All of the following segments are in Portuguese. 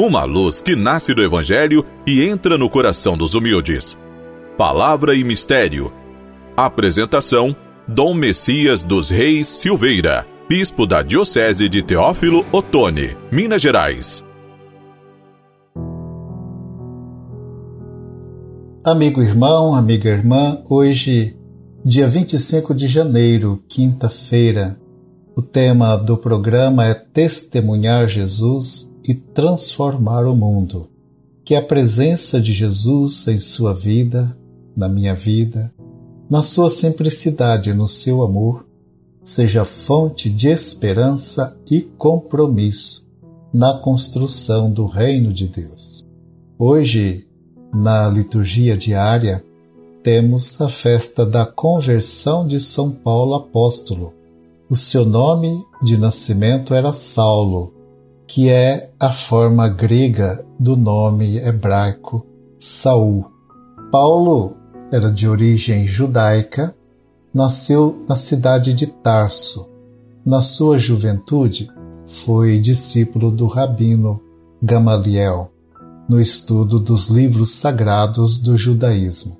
uma luz que nasce do Evangelho e entra no coração dos humildes. Palavra e Mistério. Apresentação: Dom Messias dos Reis Silveira, Bispo da Diocese de Teófilo Otoni, Minas Gerais. Amigo irmão, amiga irmã, hoje, dia 25 de janeiro, quinta-feira, o tema do programa é Testemunhar Jesus e transformar o mundo. Que a presença de Jesus em sua vida, na minha vida, na sua simplicidade, no seu amor, seja fonte de esperança e compromisso na construção do reino de Deus. Hoje, na liturgia diária, temos a festa da conversão de São Paulo apóstolo. O seu nome de nascimento era Saulo que é a forma grega do nome hebraico Saul. Paulo era de origem judaica, nasceu na cidade de Tarso. Na sua juventude, foi discípulo do rabino Gamaliel no estudo dos livros sagrados do judaísmo.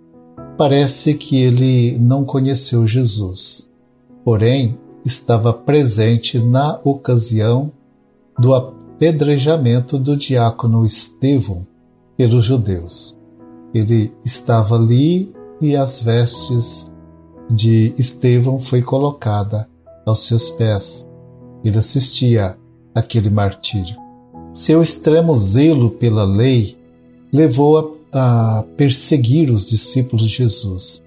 Parece que ele não conheceu Jesus, porém estava presente na ocasião do apedrejamento do diácono Estevão pelos judeus. Ele estava ali e as vestes de Estevão foi colocada aos seus pés. Ele assistia àquele martírio. Seu extremo zelo pela lei levou a, a perseguir os discípulos de Jesus,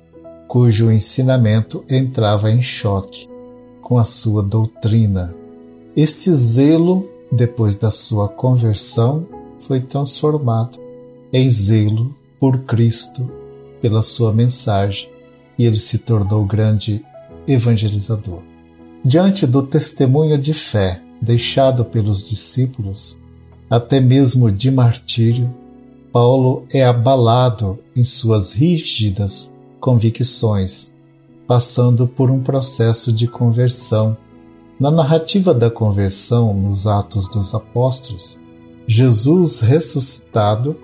cujo ensinamento entrava em choque com a sua doutrina. Esse zelo depois da sua conversão, foi transformado em zelo por Cristo pela sua mensagem e ele se tornou grande evangelizador. Diante do testemunho de fé deixado pelos discípulos, até mesmo de martírio, Paulo é abalado em suas rígidas convicções, passando por um processo de conversão na narrativa da conversão nos Atos dos Apóstolos, Jesus ressuscitado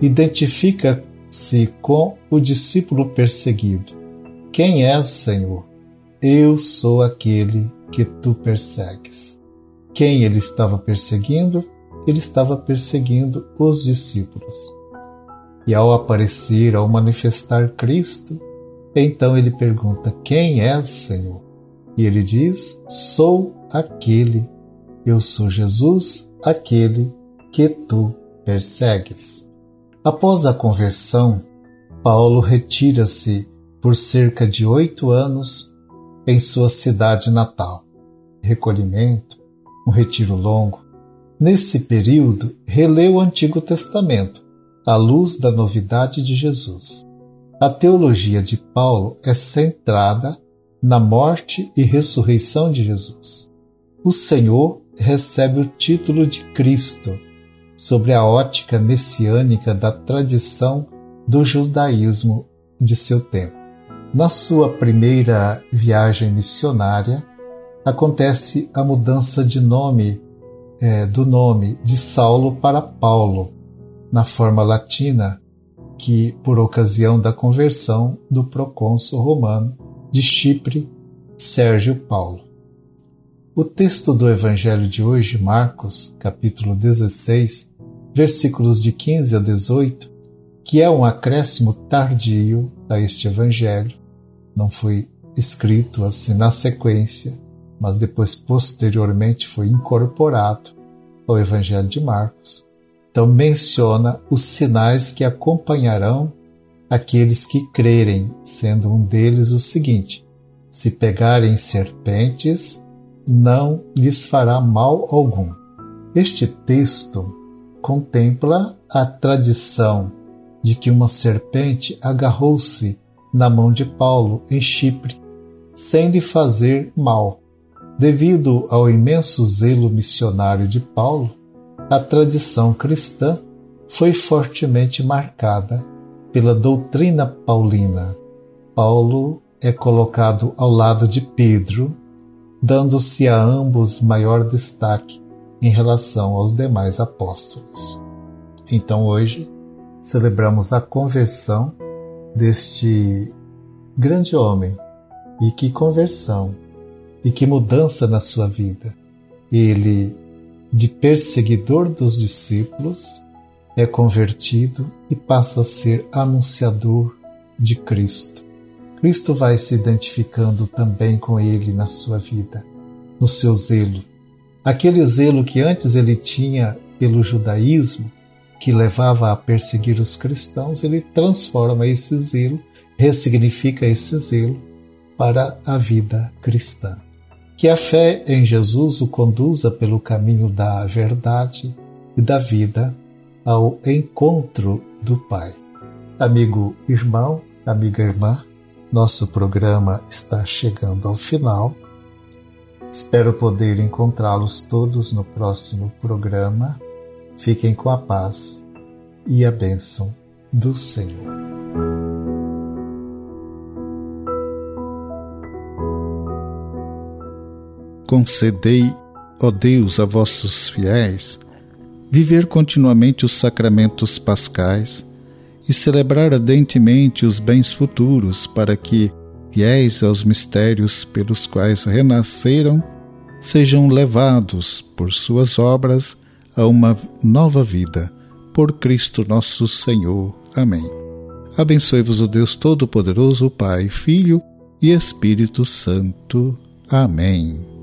identifica-se com o discípulo perseguido. Quem és, Senhor? Eu sou aquele que tu persegues. Quem ele estava perseguindo? Ele estava perseguindo os discípulos. E ao aparecer, ao manifestar Cristo, então ele pergunta: Quem és, Senhor? E ele diz: Sou aquele, eu sou Jesus, aquele que tu persegues. Após a conversão, Paulo retira-se por cerca de oito anos em sua cidade natal. Recolhimento, um retiro longo. Nesse período, releu o Antigo Testamento, à luz da novidade de Jesus. A teologia de Paulo é centrada na morte e ressurreição de Jesus. O Senhor recebe o título de Cristo sobre a ótica messiânica da tradição do judaísmo de seu tempo. Na sua primeira viagem missionária, acontece a mudança de nome é, do nome de Saulo para Paulo, na forma latina, que por ocasião da conversão do procônsul romano de Chipre, Sérgio Paulo. O texto do Evangelho de hoje, Marcos, capítulo 16, versículos de 15 a 18, que é um acréscimo tardio a este Evangelho, não foi escrito assim na sequência, mas depois posteriormente foi incorporado ao Evangelho de Marcos. Então menciona os sinais que acompanharão aqueles que crerem, sendo um deles o seguinte: se pegarem serpentes, não lhes fará mal algum. Este texto contempla a tradição de que uma serpente agarrou-se na mão de Paulo em Chipre, sem lhe fazer mal. Devido ao imenso zelo missionário de Paulo, a tradição cristã foi fortemente marcada pela doutrina paulina. Paulo é colocado ao lado de Pedro, dando-se a ambos maior destaque em relação aos demais apóstolos. Então hoje celebramos a conversão deste grande homem. E que conversão! E que mudança na sua vida! Ele, de perseguidor dos discípulos, é convertido e passa a ser anunciador de Cristo. Cristo vai se identificando também com ele na sua vida, no seu zelo. Aquele zelo que antes ele tinha pelo judaísmo, que levava a perseguir os cristãos, ele transforma esse zelo, ressignifica esse zelo para a vida cristã. Que a fé em Jesus o conduza pelo caminho da verdade e da vida ao encontro do Pai. Amigo irmão, amiga irmã, nosso programa está chegando ao final. Espero poder encontrá-los todos no próximo programa. Fiquem com a paz e a bênção do Senhor. Concedei, ó Deus, a vossos fiéis, viver continuamente os sacramentos pascais e celebrar ardentemente os bens futuros, para que, fiéis aos mistérios pelos quais renasceram, sejam levados por suas obras a uma nova vida, por Cristo nosso Senhor. Amém. Abençoe-vos o Deus Todo-Poderoso, Pai, Filho e Espírito Santo. Amém.